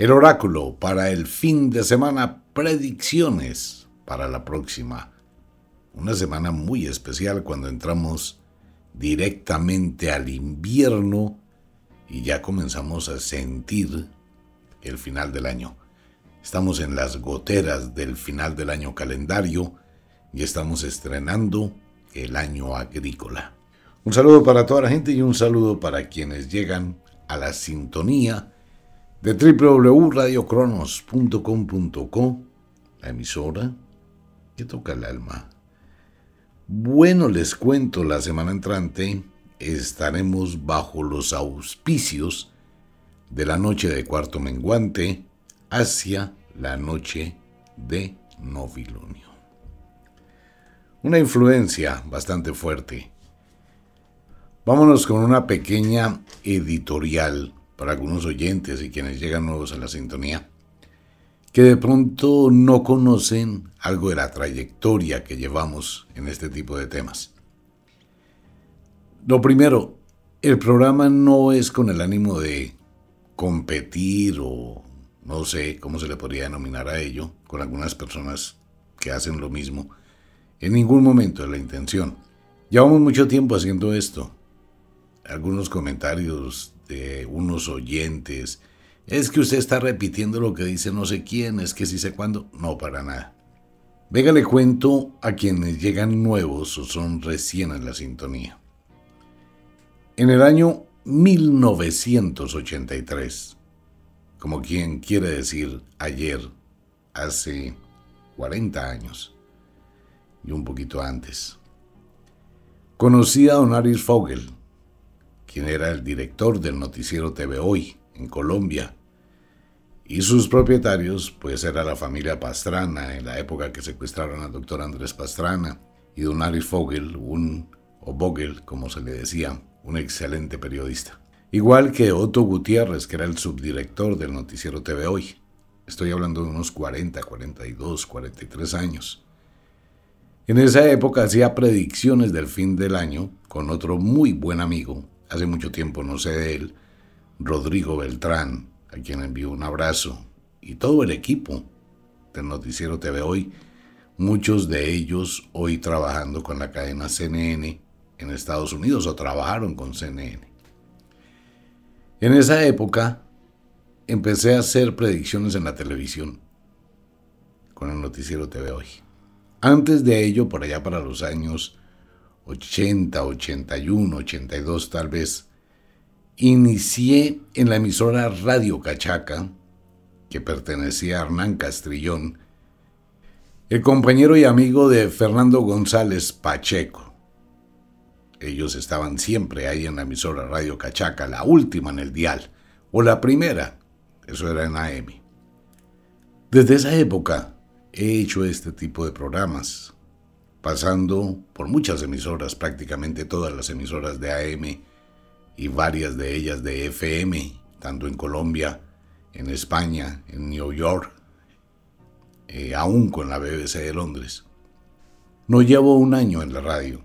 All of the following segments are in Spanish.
El oráculo para el fin de semana, predicciones para la próxima. Una semana muy especial cuando entramos directamente al invierno y ya comenzamos a sentir el final del año. Estamos en las goteras del final del año calendario y estamos estrenando el año agrícola. Un saludo para toda la gente y un saludo para quienes llegan a la sintonía de www.radiocronos.com.co, la emisora que toca el alma. Bueno, les cuento, la semana entrante estaremos bajo los auspicios de la noche de cuarto menguante hacia la noche de novilunio. Una influencia bastante fuerte. Vámonos con una pequeña editorial para algunos oyentes y quienes llegan nuevos a la sintonía, que de pronto no conocen algo de la trayectoria que llevamos en este tipo de temas. Lo primero, el programa no es con el ánimo de competir o no sé cómo se le podría denominar a ello, con algunas personas que hacen lo mismo. En ningún momento es la intención. Llevamos mucho tiempo haciendo esto. Algunos comentarios unos oyentes. Es que usted está repitiendo lo que dice no sé quién, es que si sé cuándo. No, para nada. Venga, le cuento a quienes llegan nuevos o son recién en la sintonía. En el año 1983, como quien quiere decir ayer, hace 40 años y un poquito antes, conocí a Don Aris Fogel, quien era el director del noticiero TV Hoy en Colombia. Y sus propietarios, pues era la familia Pastrana, en la época que secuestraron al doctor Andrés Pastrana, y don Aris Fogel, un, o Vogel, como se le decía, un excelente periodista. Igual que Otto Gutiérrez, que era el subdirector del noticiero TV Hoy. Estoy hablando de unos 40, 42, 43 años. En esa época hacía predicciones del fin del año con otro muy buen amigo, hace mucho tiempo no sé de él, Rodrigo Beltrán, a quien envío un abrazo, y todo el equipo del Noticiero TV Hoy, muchos de ellos hoy trabajando con la cadena CNN en Estados Unidos o trabajaron con CNN. En esa época empecé a hacer predicciones en la televisión con el Noticiero TV Hoy. Antes de ello, por allá para los años 80, 81, 82 tal vez, inicié en la emisora Radio Cachaca, que pertenecía a Hernán Castrillón, el compañero y amigo de Fernando González Pacheco. Ellos estaban siempre ahí en la emisora Radio Cachaca, la última en el dial, o la primera, eso era en AM. Desde esa época he hecho este tipo de programas, pasando por muchas emisoras, prácticamente todas las emisoras de AM y varias de ellas de FM, tanto en Colombia en España, en New York, eh, aún con la BBC de Londres. No llevo un año en la radio.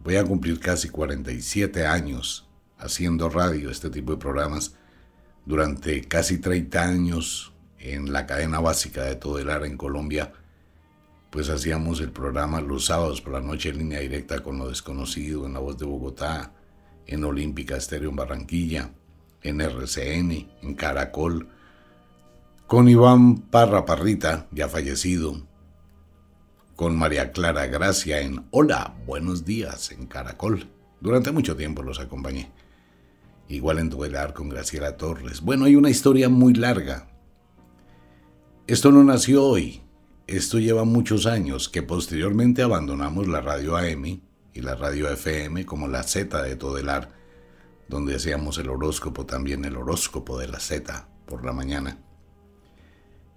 Voy a cumplir casi 47 años haciendo radio, este tipo de programas. Durante casi 30 años en la cadena básica de todo el área en Colombia, pues hacíamos el programa los sábados por la noche en línea directa con lo desconocido, en La Voz de Bogotá, en Olímpica Estéreo en Barranquilla, en RCN, en Caracol, con Iván Parra Parrita, ya fallecido, con María Clara Gracia en Hola, buenos días en Caracol. Durante mucho tiempo los acompañé. Igual en Duelar con Graciela Torres. Bueno, hay una historia muy larga. Esto no nació hoy. Esto lleva muchos años que posteriormente abandonamos la radio AM y la radio FM como la Z de Todelar, donde hacíamos el horóscopo también, el horóscopo de la Z por la mañana.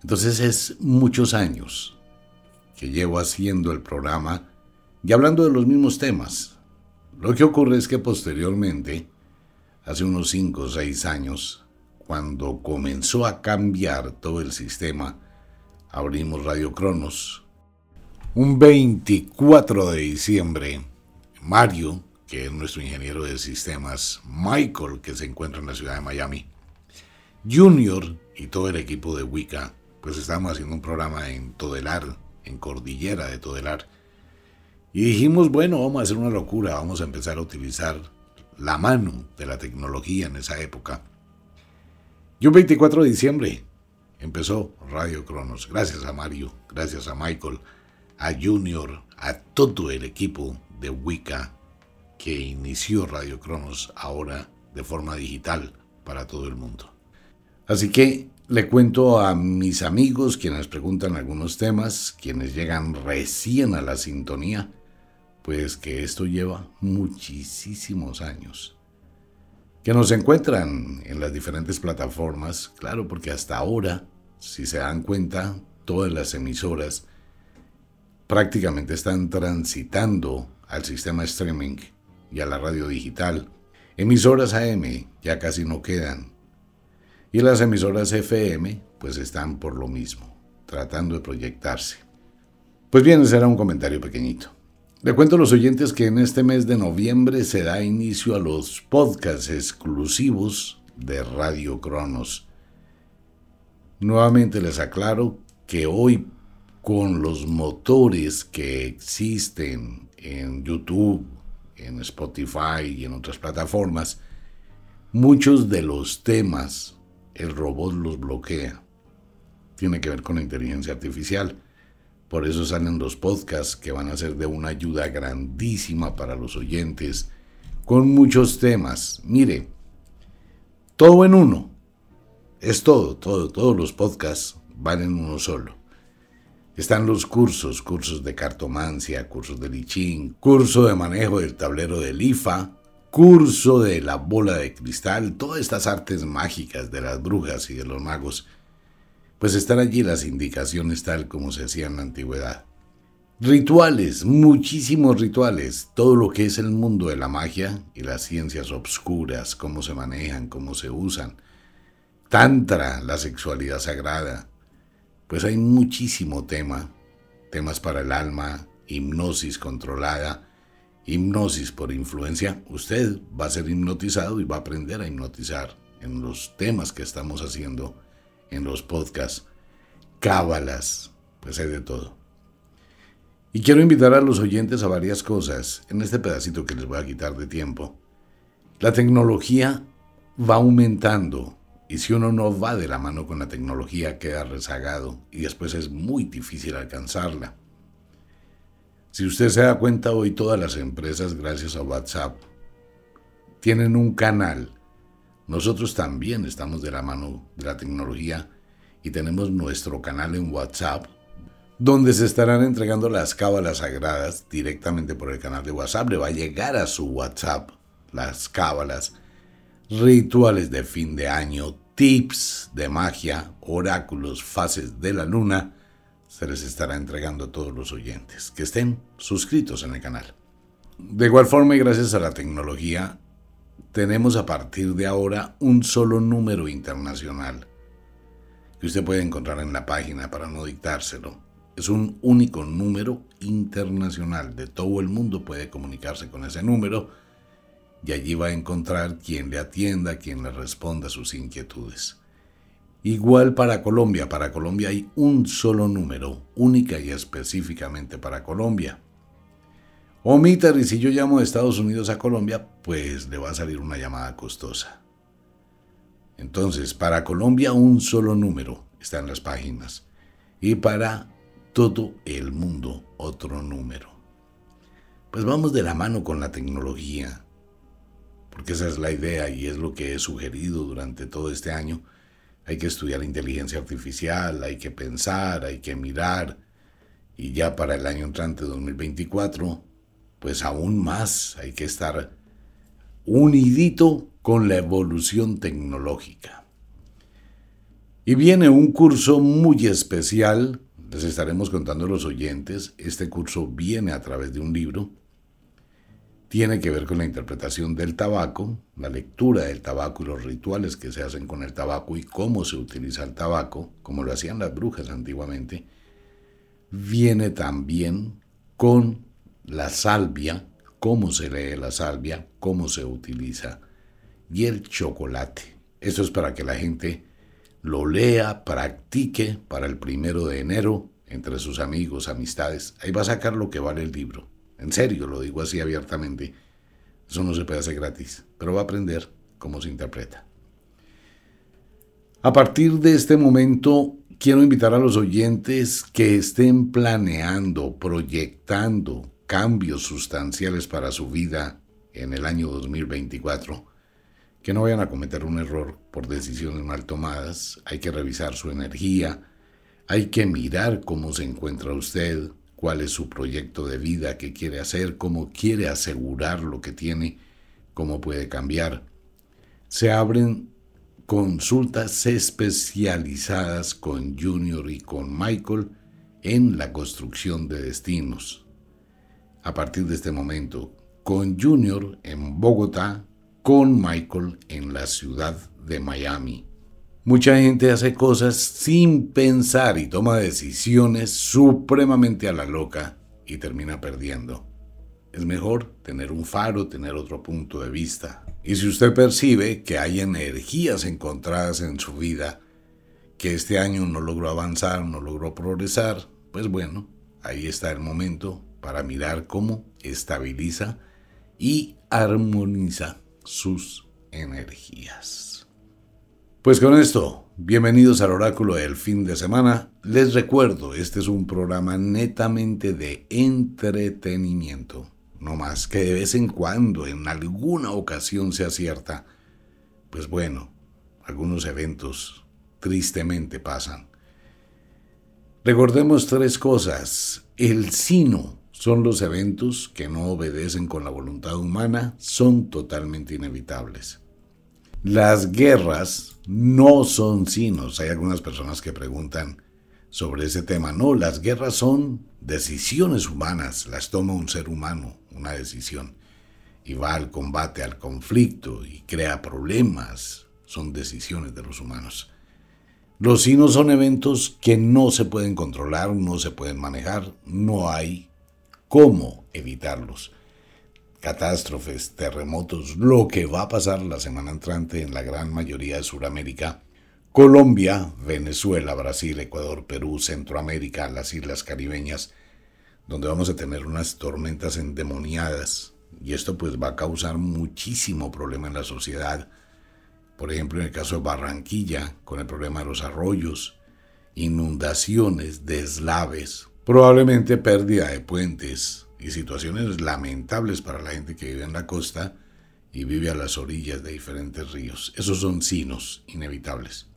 Entonces es muchos años que llevo haciendo el programa y hablando de los mismos temas. Lo que ocurre es que posteriormente, hace unos 5 o 6 años, cuando comenzó a cambiar todo el sistema, abrimos Radio Cronos. Un 24 de diciembre, Mario, que es nuestro ingeniero de sistemas, Michael, que se encuentra en la ciudad de Miami, Junior y todo el equipo de Wicca, pues estábamos haciendo un programa en Todelar, en Cordillera de Todelar. Y dijimos, bueno, vamos a hacer una locura, vamos a empezar a utilizar la mano de la tecnología en esa época. Y un 24 de diciembre empezó Radio Cronos. Gracias a Mario, gracias a Michael, a Junior, a todo el equipo de Wicca que inició Radio Cronos ahora de forma digital para todo el mundo. Así que le cuento a mis amigos quienes preguntan algunos temas, quienes llegan recién a la sintonía, pues que esto lleva muchísimos años. Que nos encuentran en las diferentes plataformas, claro, porque hasta ahora, si se dan cuenta, todas las emisoras prácticamente están transitando al sistema streaming y a la radio digital. Emisoras AM ya casi no quedan, y las emisoras FM pues están por lo mismo, tratando de proyectarse. Pues bien, ese era un comentario pequeñito. Le cuento a los oyentes que en este mes de noviembre se da inicio a los podcasts exclusivos de Radio Cronos. Nuevamente les aclaro que hoy con los motores que existen en YouTube, en Spotify y en otras plataformas, muchos de los temas el robot los bloquea. Tiene que ver con la inteligencia artificial. Por eso salen los podcasts que van a ser de una ayuda grandísima para los oyentes, con muchos temas. Mire, todo en uno. Es todo, todo, todos los podcasts van en uno solo. Están los cursos, cursos de cartomancia, cursos de lichín, curso de manejo del tablero del IFA, curso de la bola de cristal, todas estas artes mágicas de las brujas y de los magos, pues están allí las indicaciones tal como se hacía en la antigüedad. Rituales, muchísimos rituales, todo lo que es el mundo de la magia y las ciencias obscuras, cómo se manejan, cómo se usan. Tantra, la sexualidad sagrada. Pues hay muchísimo tema, temas para el alma, hipnosis controlada, hipnosis por influencia, usted va a ser hipnotizado y va a aprender a hipnotizar en los temas que estamos haciendo en los podcasts, cábalas, pues hay de todo. Y quiero invitar a los oyentes a varias cosas en este pedacito que les voy a quitar de tiempo. La tecnología va aumentando y si uno no va de la mano con la tecnología queda rezagado y después es muy difícil alcanzarla. Si usted se da cuenta hoy, todas las empresas, gracias a WhatsApp, tienen un canal. Nosotros también estamos de la mano de la tecnología y tenemos nuestro canal en WhatsApp, donde se estarán entregando las cábalas sagradas directamente por el canal de WhatsApp. Le va a llegar a su WhatsApp las cábalas, rituales de fin de año, tips de magia, oráculos, fases de la luna se les estará entregando a todos los oyentes que estén suscritos en el canal. De igual forma y gracias a la tecnología, tenemos a partir de ahora un solo número internacional que usted puede encontrar en la página para no dictárselo. Es un único número internacional. De todo el mundo puede comunicarse con ese número y allí va a encontrar quien le atienda, quien le responda a sus inquietudes. Igual para Colombia. Para Colombia hay un solo número, única y específicamente para Colombia. Omiter, y si yo llamo de Estados Unidos a Colombia, pues le va a salir una llamada costosa. Entonces, para Colombia un solo número está en las páginas y para todo el mundo otro número. Pues vamos de la mano con la tecnología, porque esa es la idea y es lo que he sugerido durante todo este año. Hay que estudiar inteligencia artificial, hay que pensar, hay que mirar, y ya para el año entrante 2024, pues aún más hay que estar unidito con la evolución tecnológica. Y viene un curso muy especial, les estaremos contando a los oyentes, este curso viene a través de un libro, tiene que ver con la interpretación del tabaco, la lectura del tabaco y los rituales que se hacen con el tabaco y cómo se utiliza el tabaco, como lo hacían las brujas antiguamente, viene también con la salvia, cómo se lee la salvia, cómo se utiliza y el chocolate. Eso es para que la gente lo lea, practique para el primero de enero entre sus amigos, amistades. Ahí va a sacar lo que vale el libro. En serio, lo digo así abiertamente. Eso no se puede hacer gratis, pero va a aprender cómo se interpreta. A partir de este momento, quiero invitar a los oyentes que estén planeando, proyectando cambios sustanciales para su vida en el año 2024 que no vayan a cometer un error por decisiones mal tomadas, hay que revisar su energía, hay que mirar cómo se encuentra usted, cuál es su proyecto de vida, qué quiere hacer, cómo quiere asegurar lo que tiene, cómo puede cambiar. Se abren consultas especializadas con Junior y con Michael en la construcción de destinos. A partir de este momento, con Junior en Bogotá, con Michael en la ciudad de Miami. Mucha gente hace cosas sin pensar y toma decisiones supremamente a la loca y termina perdiendo. Es mejor tener un faro, tener otro punto de vista. Y si usted percibe que hay energías encontradas en su vida, que este año no logró avanzar, no logró progresar, pues bueno, ahí está el momento para mirar cómo estabiliza y armoniza sus energías. Pues con esto, bienvenidos al oráculo del fin de semana. Les recuerdo, este es un programa netamente de entretenimiento. No más que de vez en cuando, en alguna ocasión se acierta. Pues bueno, algunos eventos tristemente pasan. Recordemos tres cosas. El sino son los eventos que no obedecen con la voluntad humana, son totalmente inevitables. Las guerras no son sinos. Hay algunas personas que preguntan sobre ese tema. No, las guerras son decisiones humanas, las toma un ser humano, una decisión. Y va al combate, al conflicto y crea problemas. Son decisiones de los humanos. Los sinos son eventos que no se pueden controlar, no se pueden manejar, no hay cómo evitarlos. Catástrofes, terremotos, lo que va a pasar la semana entrante en la gran mayoría de Sudamérica, Colombia, Venezuela, Brasil, Ecuador, Perú, Centroamérica, las islas caribeñas, donde vamos a tener unas tormentas endemoniadas. Y esto pues va a causar muchísimo problema en la sociedad. Por ejemplo, en el caso de Barranquilla, con el problema de los arroyos, inundaciones, deslaves, probablemente pérdida de puentes y situaciones lamentables para la gente que vive en la costa y vive a las orillas de diferentes ríos. Esos son sinos inevitables.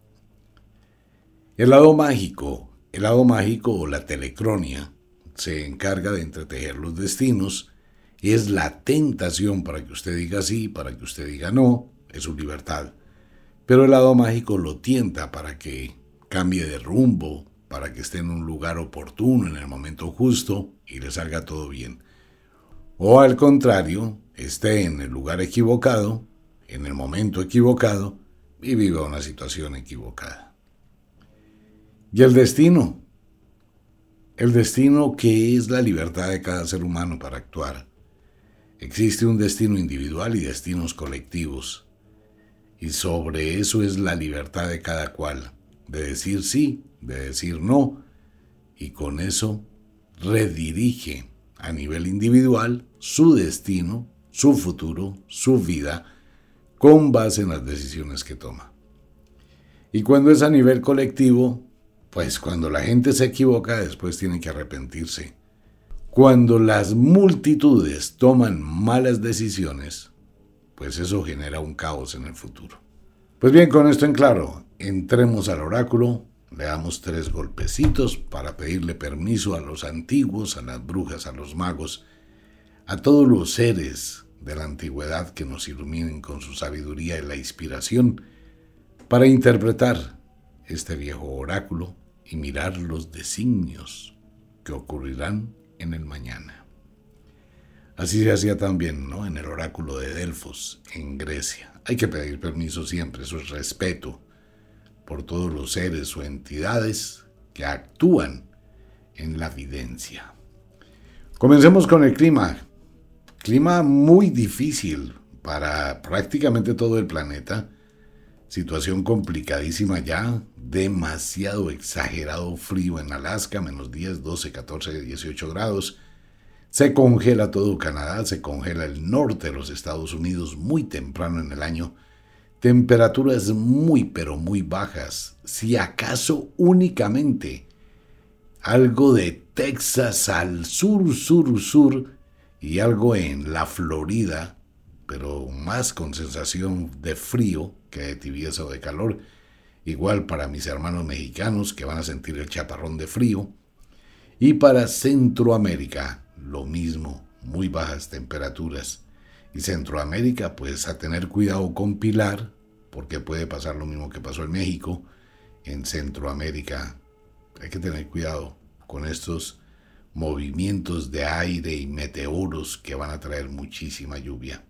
El lado mágico, el lado mágico o la telecronia se encarga de entretejer los destinos es la tentación para que usted diga sí, para que usted diga no, es su libertad. Pero el lado mágico lo tienta para que cambie de rumbo, para que esté en un lugar oportuno, en el momento justo y le salga todo bien. O al contrario, esté en el lugar equivocado, en el momento equivocado y viva una situación equivocada. Y el destino. El destino que es la libertad de cada ser humano para actuar. Existe un destino individual y destinos colectivos. Y sobre eso es la libertad de cada cual, de decir sí, de decir no, y con eso redirige a nivel individual su destino, su futuro, su vida, con base en las decisiones que toma. Y cuando es a nivel colectivo, pues cuando la gente se equivoca después tiene que arrepentirse. Cuando las multitudes toman malas decisiones, pues eso genera un caos en el futuro. Pues bien, con esto en claro, entremos al oráculo, le damos tres golpecitos para pedirle permiso a los antiguos, a las brujas, a los magos, a todos los seres de la antigüedad que nos iluminen con su sabiduría y la inspiración para interpretar este viejo oráculo y mirar los designios que ocurrirán en el mañana. Así se hacía también ¿no? en el oráculo de Delfos, en Grecia. Hay que pedir permiso siempre, eso es respeto por todos los seres o entidades que actúan en la videncia. Comencemos con el clima. Clima muy difícil para prácticamente todo el planeta. Situación complicadísima ya, demasiado exagerado frío en Alaska, menos 10, 12, 14, 18 grados. Se congela todo Canadá, se congela el norte de los Estados Unidos muy temprano en el año. Temperaturas muy pero muy bajas, si acaso únicamente algo de Texas al sur, sur, sur y algo en la Florida, pero más con sensación de frío que de tibieza o de calor. Igual para mis hermanos mexicanos que van a sentir el chaparrón de frío. Y para Centroamérica, lo mismo, muy bajas temperaturas. Y Centroamérica, pues a tener cuidado con Pilar, porque puede pasar lo mismo que pasó en México, en Centroamérica. Hay que tener cuidado con estos movimientos de aire y meteoros que van a traer muchísima lluvia.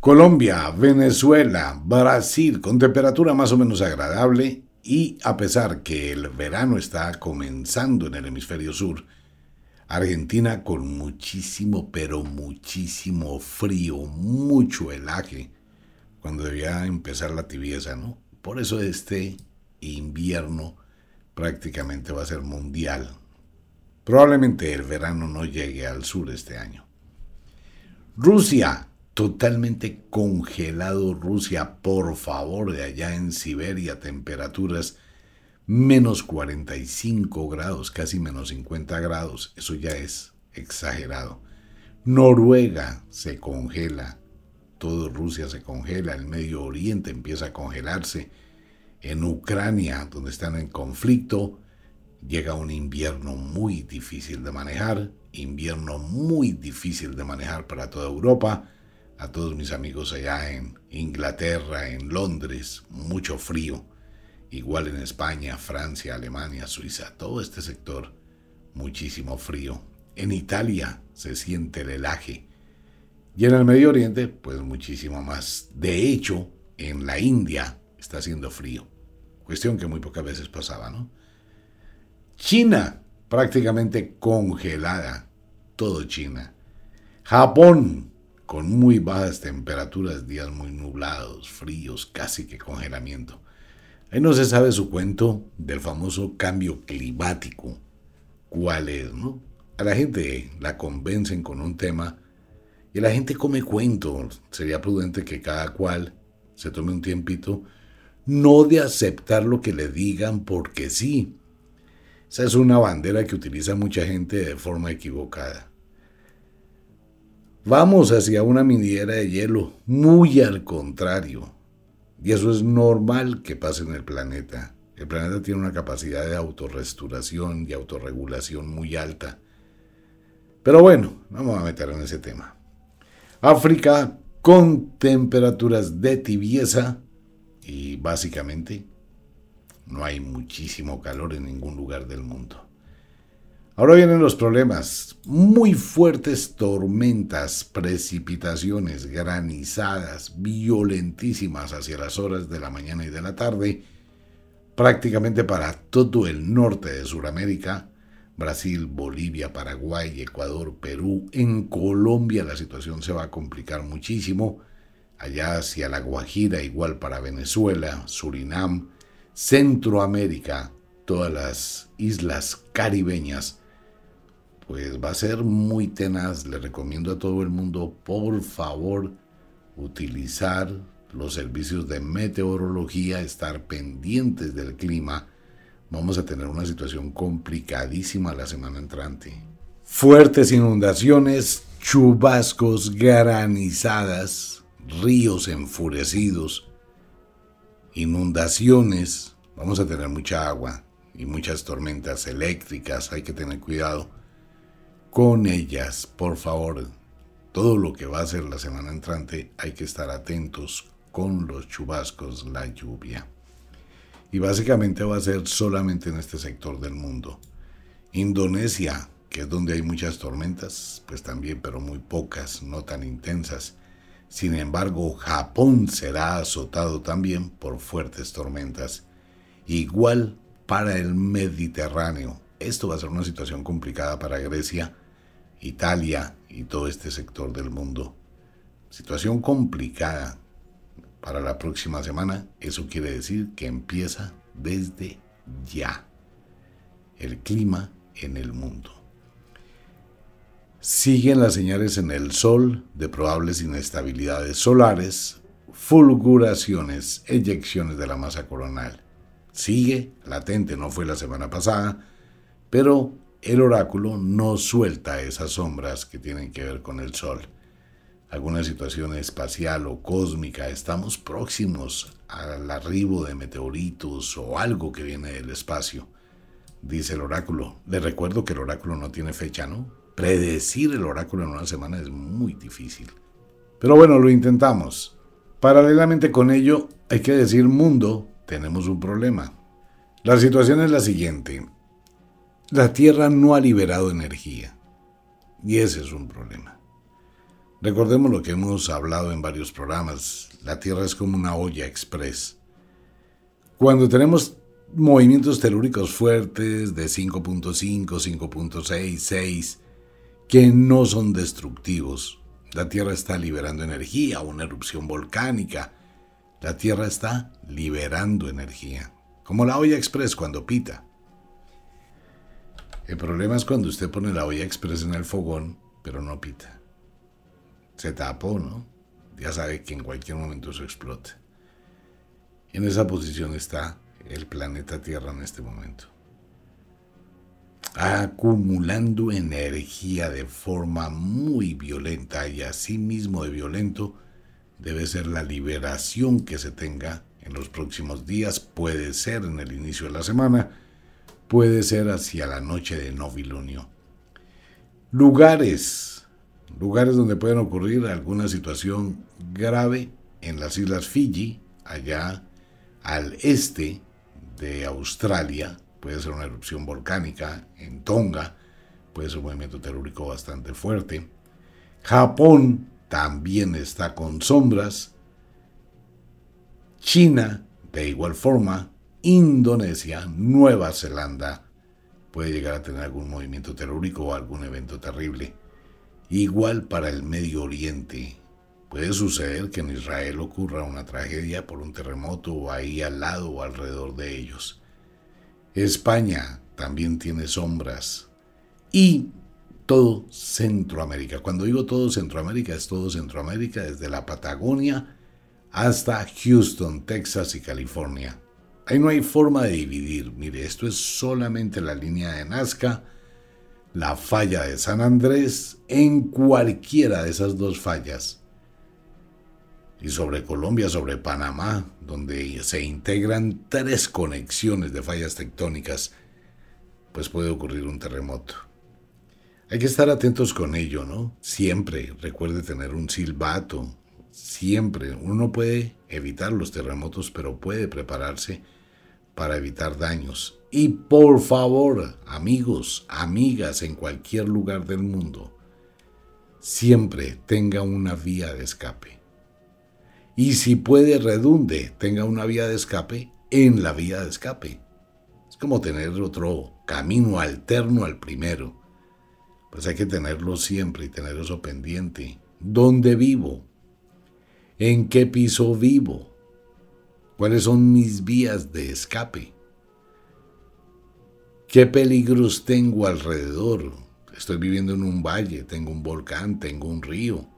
Colombia, Venezuela, Brasil, con temperatura más o menos agradable y a pesar que el verano está comenzando en el hemisferio sur, Argentina con muchísimo, pero muchísimo frío, mucho helaje, cuando debía empezar la tibieza, ¿no? Por eso este invierno prácticamente va a ser mundial, Probablemente el verano no llegue al sur este año. Rusia, totalmente congelado Rusia, por favor, de allá en Siberia, temperaturas menos 45 grados, casi menos 50 grados, eso ya es exagerado. Noruega se congela, todo Rusia se congela, el Medio Oriente empieza a congelarse, en Ucrania, donde están en conflicto, llega un invierno muy difícil de manejar, invierno muy difícil de manejar para toda Europa, a todos mis amigos allá en Inglaterra, en Londres, mucho frío, igual en España, Francia, Alemania, Suiza, todo este sector, muchísimo frío. En Italia se siente el helaje. Y en el Medio Oriente, pues muchísimo más. De hecho, en la India está haciendo frío. Cuestión que muy pocas veces pasaba, ¿no? China, prácticamente congelada, todo China. Japón, con muy bajas temperaturas, días muy nublados, fríos, casi que congelamiento. Ahí no se sabe su cuento del famoso cambio climático. ¿Cuál es, no? A la gente la convencen con un tema y la gente come cuento. Sería prudente que cada cual se tome un tiempito, no de aceptar lo que le digan porque sí, esa es una bandera que utiliza mucha gente de forma equivocada. Vamos hacia una minera de hielo, muy al contrario. Y eso es normal que pase en el planeta. El planeta tiene una capacidad de autorrestauración y autorregulación muy alta. Pero bueno, vamos a meter en ese tema. África con temperaturas de tibieza y básicamente no hay muchísimo calor en ningún lugar del mundo. Ahora vienen los problemas. Muy fuertes tormentas, precipitaciones, granizadas, violentísimas hacia las horas de la mañana y de la tarde, prácticamente para todo el norte de Sudamérica, Brasil, Bolivia, Paraguay, Ecuador, Perú. En Colombia la situación se va a complicar muchísimo. Allá hacia la Guajira, igual para Venezuela, Surinam, Centroamérica, todas las islas caribeñas. Pues va a ser muy tenaz. Le recomiendo a todo el mundo, por favor, utilizar los servicios de meteorología, estar pendientes del clima vamos a tener una situación complicadísima la semana entrante. Fuertes inundaciones, chubascos, granizadas, ríos enfurecidos, inundaciones, vamos a tener mucha agua y muchas tormentas eléctricas, hay que tener cuidado con ellas, por favor. Todo lo que va a ser la semana entrante hay que estar atentos con los chubascos, la lluvia y básicamente va a ser solamente en este sector del mundo. Indonesia, que es donde hay muchas tormentas, pues también, pero muy pocas, no tan intensas. Sin embargo, Japón será azotado también por fuertes tormentas. Igual para el Mediterráneo. Esto va a ser una situación complicada para Grecia, Italia y todo este sector del mundo. Situación complicada para la próxima semana. Eso quiere decir que empieza desde ya el clima en el mundo. Siguen las señales en el Sol de probables inestabilidades solares, fulguraciones, eyecciones de la masa coronal. Sigue latente, no fue la semana pasada, pero el oráculo no suelta esas sombras que tienen que ver con el Sol alguna situación espacial o cósmica, estamos próximos al arribo de meteoritos o algo que viene del espacio, dice el oráculo. Le recuerdo que el oráculo no tiene fecha, ¿no? Predecir el oráculo en una semana es muy difícil. Pero bueno, lo intentamos. Paralelamente con ello, hay que decir mundo, tenemos un problema. La situación es la siguiente. La Tierra no ha liberado energía. Y ese es un problema. Recordemos lo que hemos hablado en varios programas. La Tierra es como una olla express. Cuando tenemos movimientos telúricos fuertes de 5.5, 5.6, 6, que no son destructivos, la Tierra está liberando energía, una erupción volcánica. La Tierra está liberando energía, como la olla express cuando pita. El problema es cuando usted pone la olla express en el fogón, pero no pita se tapó, ¿no? Ya sabe que en cualquier momento eso explota. En esa posición está el planeta Tierra en este momento. Acumulando energía de forma muy violenta y asimismo de violento debe ser la liberación que se tenga en los próximos días, puede ser en el inicio de la semana, puede ser hacia la noche de novilunio. Lugares lugares donde pueden ocurrir alguna situación grave en las islas Fiji, allá al este de Australia, puede ser una erupción volcánica, en Tonga, puede ser un movimiento telúrico bastante fuerte. Japón también está con sombras. China, de igual forma, Indonesia, Nueva Zelanda, puede llegar a tener algún movimiento telúrico o algún evento terrible. Igual para el Medio Oriente. Puede suceder que en Israel ocurra una tragedia por un terremoto o ahí al lado o alrededor de ellos. España también tiene sombras. Y todo Centroamérica. Cuando digo todo Centroamérica, es todo Centroamérica, desde la Patagonia hasta Houston, Texas y California. Ahí no hay forma de dividir. Mire, esto es solamente la línea de Nazca la falla de San Andrés en cualquiera de esas dos fallas. Y sobre Colombia, sobre Panamá, donde se integran tres conexiones de fallas tectónicas, pues puede ocurrir un terremoto. Hay que estar atentos con ello, ¿no? Siempre recuerde tener un silbato. Siempre. Uno no puede evitar los terremotos, pero puede prepararse para evitar daños. Y por favor, amigos, amigas en cualquier lugar del mundo, siempre tenga una vía de escape. Y si puede redunde, tenga una vía de escape en la vía de escape. Es como tener otro camino alterno al primero. Pues hay que tenerlo siempre y tener eso pendiente. ¿Dónde vivo? ¿En qué piso vivo? ¿Cuáles son mis vías de escape? ¿Qué peligros tengo alrededor? Estoy viviendo en un valle, tengo un volcán, tengo un río.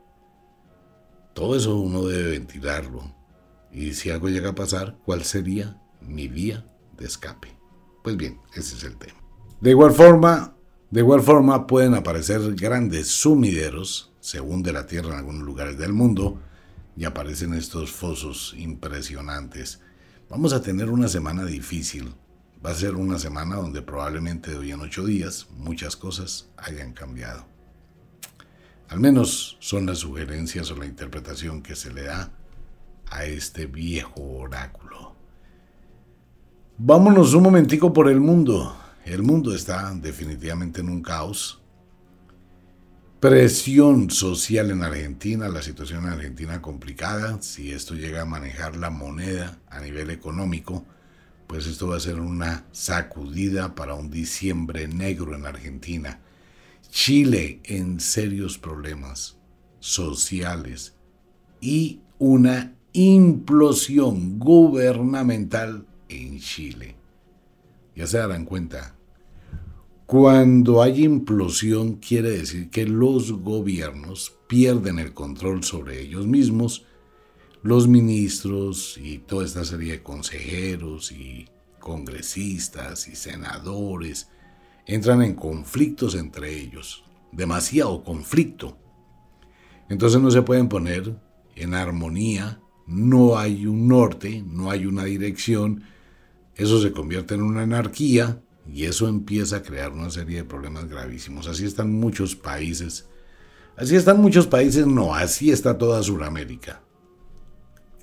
Todo eso uno debe ventilarlo. Y si algo llega a pasar, ¿cuál sería mi vía de escape? Pues bien, ese es el tema. De igual forma, de igual forma pueden aparecer grandes sumideros, según de la Tierra en algunos lugares del mundo, y aparecen estos fosos impresionantes. Vamos a tener una semana difícil, Va a ser una semana donde probablemente de hoy en ocho días muchas cosas hayan cambiado. Al menos son las sugerencias o la interpretación que se le da a este viejo oráculo. Vámonos un momentico por el mundo. El mundo está definitivamente en un caos. Presión social en Argentina, la situación en Argentina complicada. Si esto llega a manejar la moneda a nivel económico, pues esto va a ser una sacudida para un diciembre negro en Argentina. Chile en serios problemas sociales y una implosión gubernamental en Chile. Ya se darán cuenta, cuando hay implosión quiere decir que los gobiernos pierden el control sobre ellos mismos. Los ministros y toda esta serie de consejeros y congresistas y senadores entran en conflictos entre ellos, demasiado conflicto. Entonces no se pueden poner en armonía, no hay un norte, no hay una dirección, eso se convierte en una anarquía y eso empieza a crear una serie de problemas gravísimos. Así están muchos países, así están muchos países, no, así está toda Sudamérica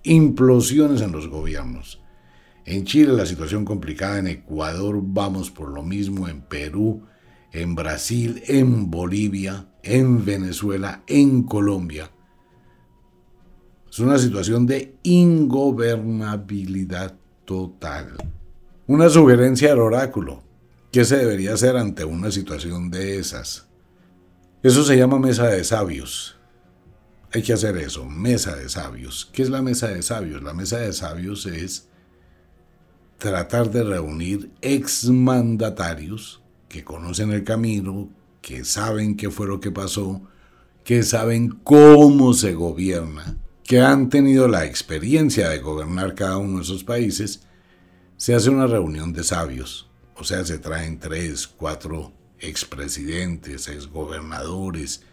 implosiones en los gobiernos. En Chile la situación complicada, en Ecuador vamos por lo mismo, en Perú, en Brasil, en Bolivia, en Venezuela, en Colombia. Es una situación de ingobernabilidad total. Una sugerencia al oráculo. ¿Qué se debería hacer ante una situación de esas? Eso se llama mesa de sabios. Hay que hacer eso, mesa de sabios. ¿Qué es la mesa de sabios? La mesa de sabios es tratar de reunir exmandatarios que conocen el camino, que saben qué fue lo que pasó, que saben cómo se gobierna, que han tenido la experiencia de gobernar cada uno de esos países, se hace una reunión de sabios. O sea, se traen tres, cuatro expresidentes, exgobernadores,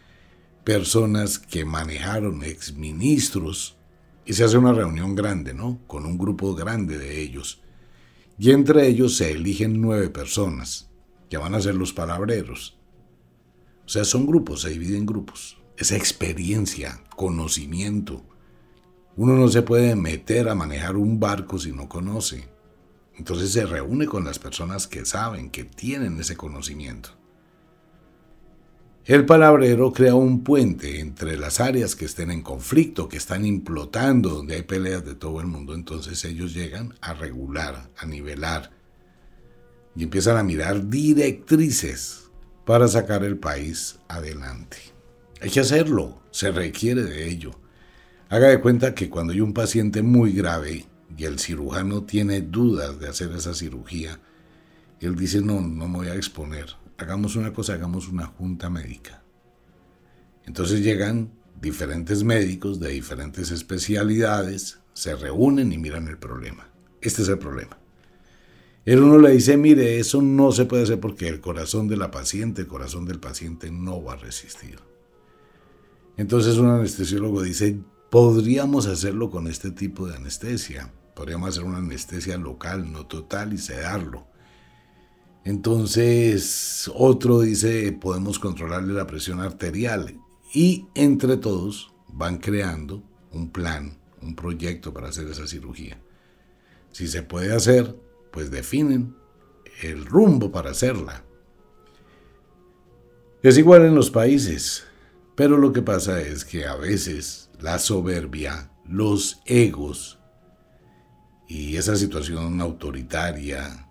personas que manejaron exministros y se hace una reunión grande, ¿no? Con un grupo grande de ellos. Y entre ellos se eligen nueve personas que van a ser los palabreros. O sea, son grupos, se dividen en grupos. Esa experiencia, conocimiento. Uno no se puede meter a manejar un barco si no conoce. Entonces se reúne con las personas que saben, que tienen ese conocimiento. El palabrero crea un puente entre las áreas que estén en conflicto, que están implotando, donde hay peleas de todo el mundo. Entonces ellos llegan a regular, a nivelar y empiezan a mirar directrices para sacar el país adelante. Hay que hacerlo, se requiere de ello. Haga de cuenta que cuando hay un paciente muy grave y el cirujano tiene dudas de hacer esa cirugía, él dice, no, no me voy a exponer, hagamos una cosa, hagamos una junta médica. Entonces llegan diferentes médicos de diferentes especialidades, se reúnen y miran el problema. Este es el problema. El uno le dice, mire, eso no se puede hacer porque el corazón de la paciente, el corazón del paciente no va a resistir. Entonces un anestesiólogo dice, podríamos hacerlo con este tipo de anestesia. Podríamos hacer una anestesia local, no total, y sedarlo. Entonces, otro dice, podemos controlarle la presión arterial. Y entre todos van creando un plan, un proyecto para hacer esa cirugía. Si se puede hacer, pues definen el rumbo para hacerla. Es igual en los países, pero lo que pasa es que a veces la soberbia, los egos, Y esa situación autoritaria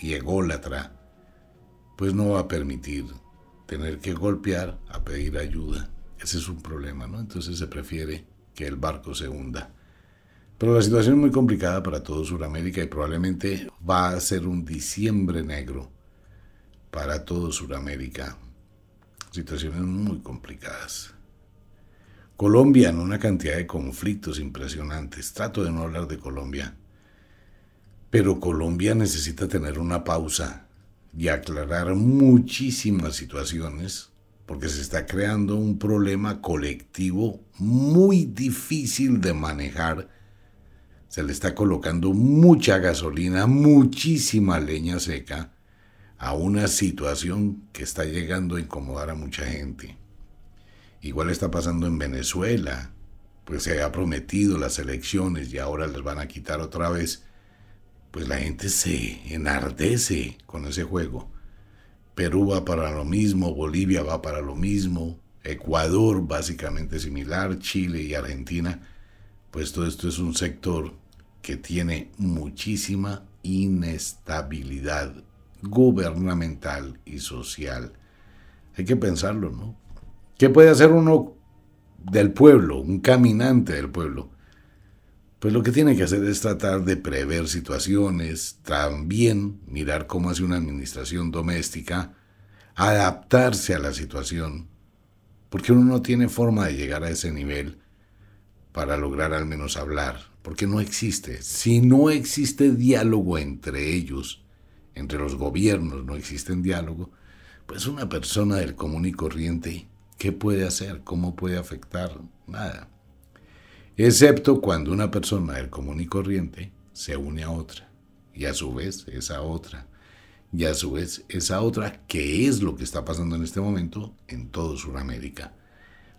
y ególatra, pues no va a permitir tener que golpear a pedir ayuda. Ese es un problema, ¿no? Entonces se prefiere que el barco se hunda. Pero la situación es muy complicada para todo Sudamérica y probablemente va a ser un diciembre negro para todo Sudamérica. Situaciones muy complicadas. Colombia en una cantidad de conflictos impresionantes. Trato de no hablar de Colombia. Pero Colombia necesita tener una pausa y aclarar muchísimas situaciones porque se está creando un problema colectivo muy difícil de manejar se le está colocando mucha gasolina, muchísima leña seca a una situación que está llegando a incomodar a mucha gente. Igual está pasando en Venezuela, pues se ha prometido las elecciones y ahora les van a quitar otra vez. Pues la gente se enardece con ese juego. Perú va para lo mismo, Bolivia va para lo mismo, Ecuador básicamente similar, Chile y Argentina. Pues todo esto es un sector que tiene muchísima inestabilidad gubernamental y social. Hay que pensarlo, ¿no? ¿Qué puede hacer uno del pueblo, un caminante del pueblo? Pues lo que tiene que hacer es tratar de prever situaciones, también mirar cómo hace una administración doméstica, adaptarse a la situación, porque uno no tiene forma de llegar a ese nivel para lograr al menos hablar porque no existe. Si no existe diálogo entre ellos, entre los gobiernos, no existe diálogo, pues una persona del común y corriente, ¿qué puede hacer? ¿Cómo puede afectar? Nada. Excepto cuando una persona del común y corriente se une a otra, y a su vez esa otra, y a su vez esa otra, que es lo que está pasando en este momento en todo Sudamérica.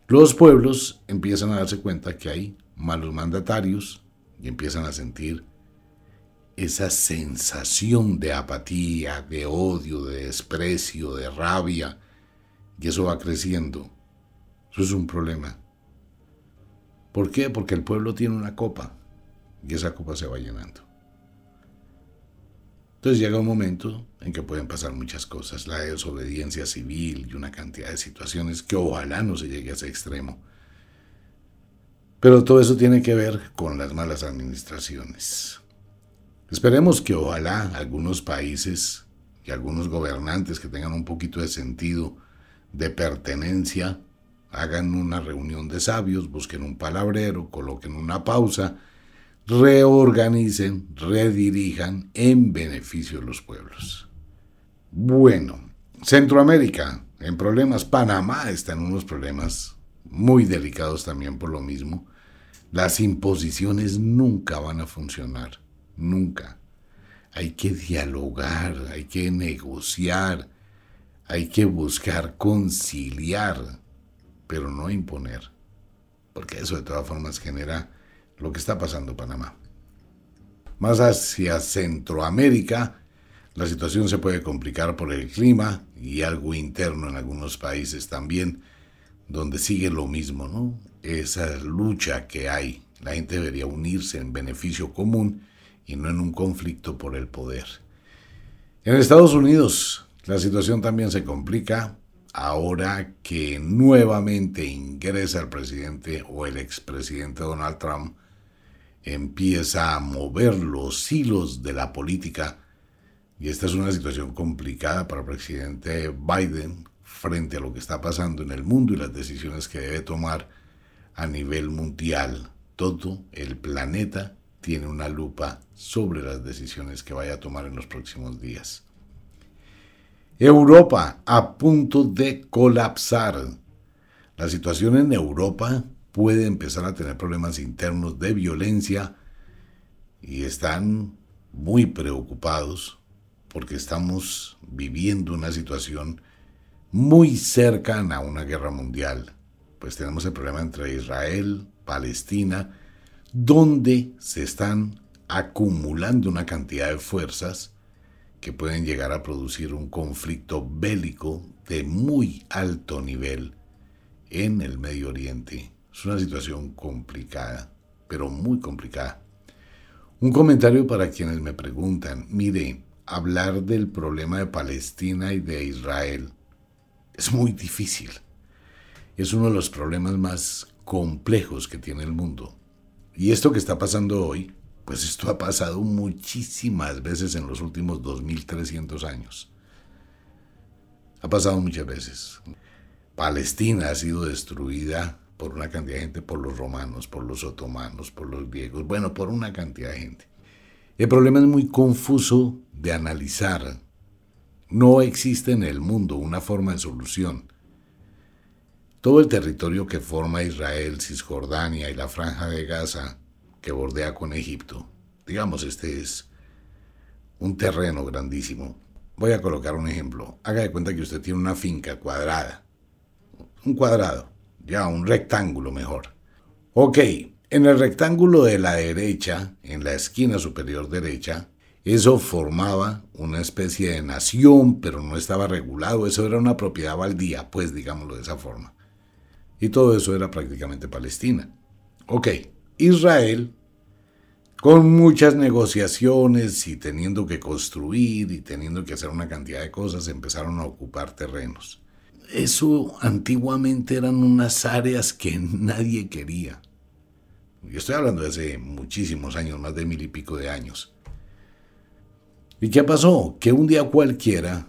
Los pueblos empiezan a darse cuenta que hay malos mandatarios, y empiezan a sentir esa sensación de apatía, de odio, de desprecio, de rabia, y eso va creciendo. Eso es un problema. ¿Por qué? Porque el pueblo tiene una copa y esa copa se va llenando. Entonces llega un momento en que pueden pasar muchas cosas, la desobediencia civil y una cantidad de situaciones que ojalá no se llegue a ese extremo. Pero todo eso tiene que ver con las malas administraciones. Esperemos que ojalá algunos países y algunos gobernantes que tengan un poquito de sentido de pertenencia hagan una reunión de sabios, busquen un palabrero, coloquen una pausa, reorganicen, redirijan en beneficio de los pueblos. Bueno, Centroamérica en problemas, Panamá está en unos problemas muy delicados también por lo mismo. Las imposiciones nunca van a funcionar, nunca. Hay que dialogar, hay que negociar, hay que buscar conciliar, pero no imponer, porque eso de todas formas genera lo que está pasando en Panamá. Más hacia Centroamérica, la situación se puede complicar por el clima y algo interno en algunos países también, donde sigue lo mismo, ¿no? esa lucha que hay. La gente debería unirse en beneficio común y no en un conflicto por el poder. En Estados Unidos la situación también se complica ahora que nuevamente ingresa el presidente o el expresidente Donald Trump, empieza a mover los hilos de la política y esta es una situación complicada para el presidente Biden frente a lo que está pasando en el mundo y las decisiones que debe tomar a nivel mundial. Todo el planeta tiene una lupa sobre las decisiones que vaya a tomar en los próximos días. Europa a punto de colapsar. La situación en Europa puede empezar a tener problemas internos de violencia y están muy preocupados porque estamos viviendo una situación muy cercana a una guerra mundial pues tenemos el problema entre Israel, Palestina, donde se están acumulando una cantidad de fuerzas que pueden llegar a producir un conflicto bélico de muy alto nivel en el Medio Oriente. Es una situación complicada, pero muy complicada. Un comentario para quienes me preguntan, mire, hablar del problema de Palestina y de Israel es muy difícil. Es uno de los problemas más complejos que tiene el mundo. Y esto que está pasando hoy, pues esto ha pasado muchísimas veces en los últimos 2300 años. Ha pasado muchas veces. Palestina ha sido destruida por una cantidad de gente, por los romanos, por los otomanos, por los griegos, bueno, por una cantidad de gente. El problema es muy confuso de analizar. No existe en el mundo una forma de solución. Todo el territorio que forma Israel, Cisjordania y la franja de Gaza que bordea con Egipto, digamos, este es un terreno grandísimo. Voy a colocar un ejemplo. Haga de cuenta que usted tiene una finca cuadrada. Un cuadrado ya un rectángulo mejor. Ok, en el rectángulo de la derecha, en la esquina superior derecha, eso formaba una especie de nación, pero no estaba regulado, eso era una propiedad baldía, pues digámoslo de esa forma. Y todo eso era prácticamente Palestina. Ok, Israel, con muchas negociaciones y teniendo que construir y teniendo que hacer una cantidad de cosas, empezaron a ocupar terrenos eso antiguamente eran unas áreas que nadie quería. Yo estoy hablando de hace muchísimos años, más de mil y pico de años. ¿Y qué pasó? Que un día cualquiera,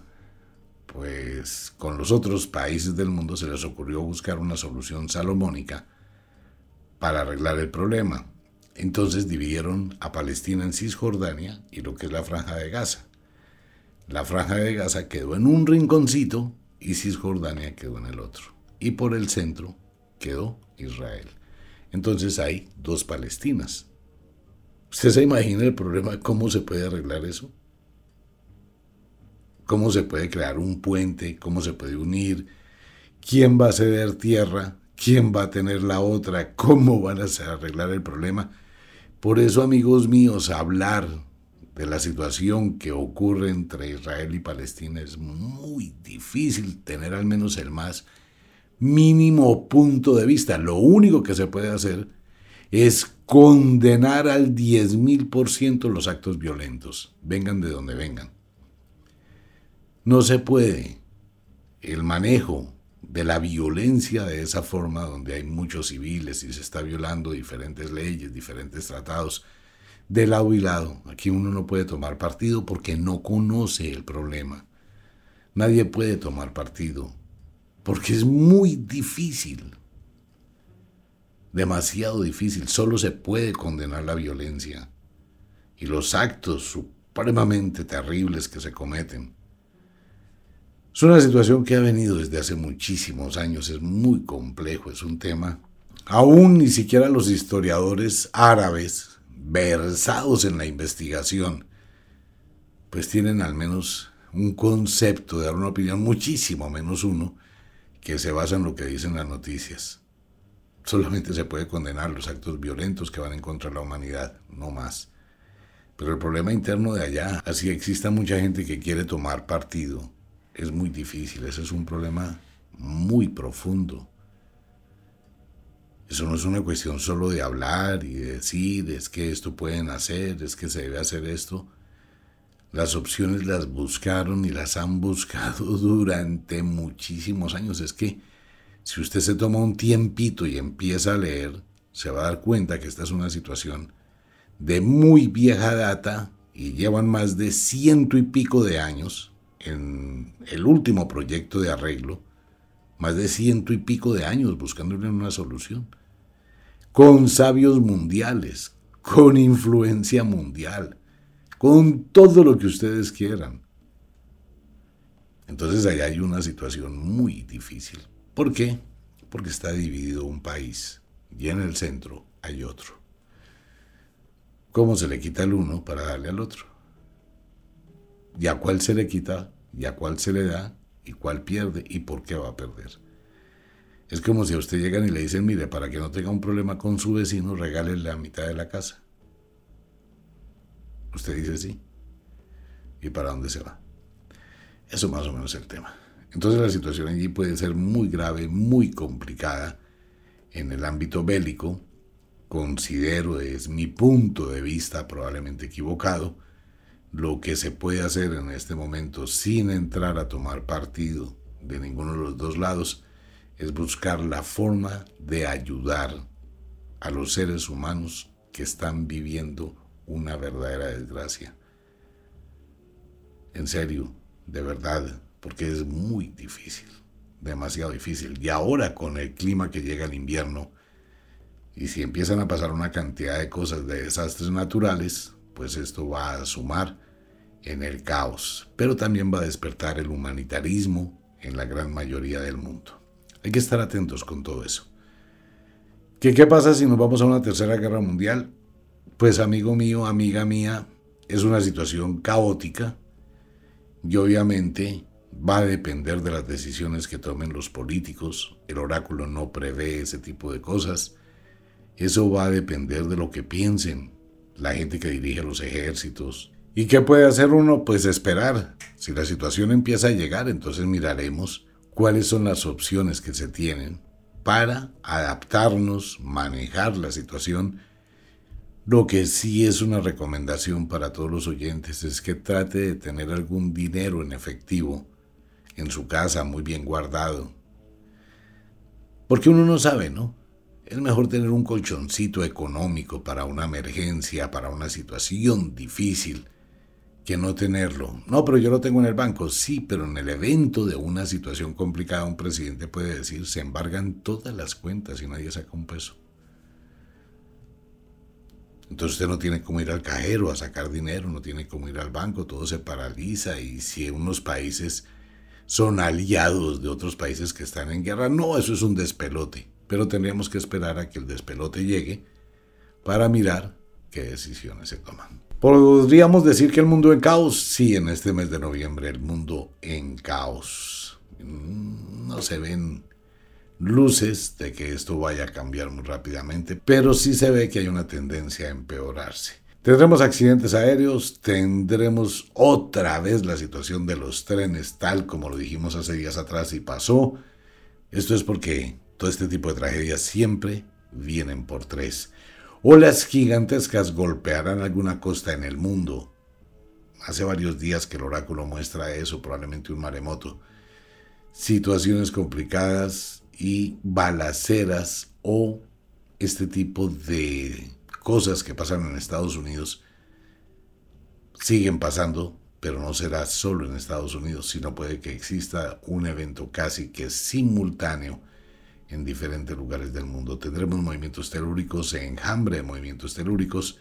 pues con los otros países del mundo se les ocurrió buscar una solución salomónica para arreglar el problema. Entonces dividieron a Palestina en Cisjordania y lo que es la franja de Gaza. La franja de Gaza quedó en un rinconcito y Cisjordania quedó en el otro. Y por el centro quedó Israel. Entonces hay dos Palestinas. ¿Usted se imagina el problema? ¿Cómo se puede arreglar eso? ¿Cómo se puede crear un puente? ¿Cómo se puede unir? ¿Quién va a ceder tierra? ¿Quién va a tener la otra? ¿Cómo van a arreglar el problema? Por eso, amigos míos, hablar de la situación que ocurre entre Israel y Palestina es muy difícil tener al menos el más mínimo punto de vista. Lo único que se puede hacer es condenar al 10.000% los actos violentos, vengan de donde vengan. No se puede el manejo de la violencia de esa forma donde hay muchos civiles y se está violando diferentes leyes, diferentes tratados, de lado y lado. Aquí uno no puede tomar partido porque no conoce el problema. Nadie puede tomar partido porque es muy difícil. Demasiado difícil. Solo se puede condenar la violencia y los actos supremamente terribles que se cometen. Es una situación que ha venido desde hace muchísimos años, es muy complejo, es un tema. Aún ni siquiera los historiadores árabes versados en la investigación, pues tienen al menos un concepto de dar una opinión, muchísimo menos uno, que se basa en lo que dicen las noticias. Solamente se puede condenar los actos violentos que van en contra de la humanidad, no más. Pero el problema interno de allá, así exista mucha gente que quiere tomar partido, es muy difícil. Ese es un problema muy profundo. Eso no es una cuestión solo de hablar y de decir, es que esto pueden hacer, es que se debe hacer esto. Las opciones las buscaron y las han buscado durante muchísimos años. Es que si usted se toma un tiempito y empieza a leer, se va a dar cuenta que esta es una situación de muy vieja data y llevan más de ciento y pico de años en el último proyecto de arreglo, más de ciento y pico de años buscándole una solución con sabios mundiales, con influencia mundial, con todo lo que ustedes quieran. Entonces ahí hay una situación muy difícil. ¿Por qué? Porque está dividido un país y en el centro hay otro. ¿Cómo se le quita el uno para darle al otro? ¿Y a cuál se le quita? ¿Y a cuál se le da? ¿Y cuál pierde? ¿Y por qué va a perder? Es como si a usted llegan y le dicen, mire, para que no tenga un problema con su vecino, regale la mitad de la casa. Usted dice sí. ¿Y para dónde se va? Eso más o menos es el tema. Entonces la situación allí puede ser muy grave, muy complicada en el ámbito bélico, considero, es mi punto de vista probablemente equivocado, lo que se puede hacer en este momento sin entrar a tomar partido de ninguno de los dos lados es buscar la forma de ayudar a los seres humanos que están viviendo una verdadera desgracia. En serio, de verdad, porque es muy difícil, demasiado difícil. Y ahora con el clima que llega el invierno, y si empiezan a pasar una cantidad de cosas de desastres naturales, pues esto va a sumar en el caos, pero también va a despertar el humanitarismo en la gran mayoría del mundo. Hay que estar atentos con todo eso. ¿Qué, ¿Qué pasa si nos vamos a una tercera guerra mundial? Pues amigo mío, amiga mía, es una situación caótica y obviamente va a depender de las decisiones que tomen los políticos. El oráculo no prevé ese tipo de cosas. Eso va a depender de lo que piensen la gente que dirige los ejércitos. ¿Y qué puede hacer uno? Pues esperar. Si la situación empieza a llegar, entonces miraremos cuáles son las opciones que se tienen para adaptarnos, manejar la situación. Lo que sí es una recomendación para todos los oyentes es que trate de tener algún dinero en efectivo en su casa muy bien guardado. Porque uno no sabe, ¿no? Es mejor tener un colchoncito económico para una emergencia, para una situación difícil, que no tenerlo. No, pero yo lo tengo en el banco. Sí, pero en el evento de una situación complicada, un presidente puede decir, se embargan todas las cuentas y nadie saca un peso. Entonces usted no tiene cómo ir al cajero a sacar dinero, no tiene cómo ir al banco, todo se paraliza y si unos países son aliados de otros países que están en guerra, no, eso es un despelote. Pero tendríamos que esperar a que el despelote llegue para mirar qué decisiones se toman. ¿Podríamos decir que el mundo en caos? Sí, en este mes de noviembre el mundo en caos. Mm, no se ven luces de que esto vaya a cambiar muy rápidamente, pero sí se ve que hay una tendencia a empeorarse. Tendremos accidentes aéreos, tendremos otra vez la situación de los trenes tal como lo dijimos hace días atrás y pasó. Esto es porque todo este tipo de tragedias siempre vienen por tres. Olas gigantescas golpearán alguna costa en el mundo. Hace varios días que el oráculo muestra eso, probablemente un maremoto. Situaciones complicadas y balaceras o este tipo de cosas que pasan en Estados Unidos siguen pasando, pero no será solo en Estados Unidos, sino puede que exista un evento casi que simultáneo en diferentes lugares del mundo. Tendremos movimientos telúricos, enjambre de movimientos telúricos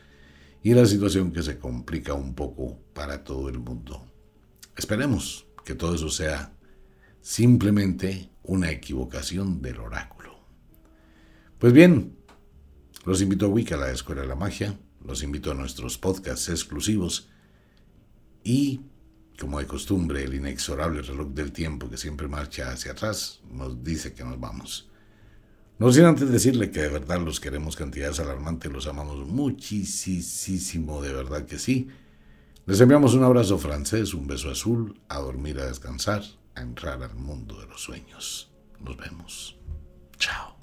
y la situación que se complica un poco para todo el mundo. Esperemos que todo eso sea simplemente una equivocación del oráculo. Pues bien, los invito a Wicca, la Escuela de la Magia, los invito a nuestros podcasts exclusivos y, como de costumbre, el inexorable reloj del tiempo que siempre marcha hacia atrás nos dice que nos vamos. No sin antes decirle que de verdad los queremos cantidades alarmantes, los amamos muchísimo, de verdad que sí. Les enviamos un abrazo francés, un beso azul, a dormir, a descansar, a entrar al mundo de los sueños. Nos vemos. Chao.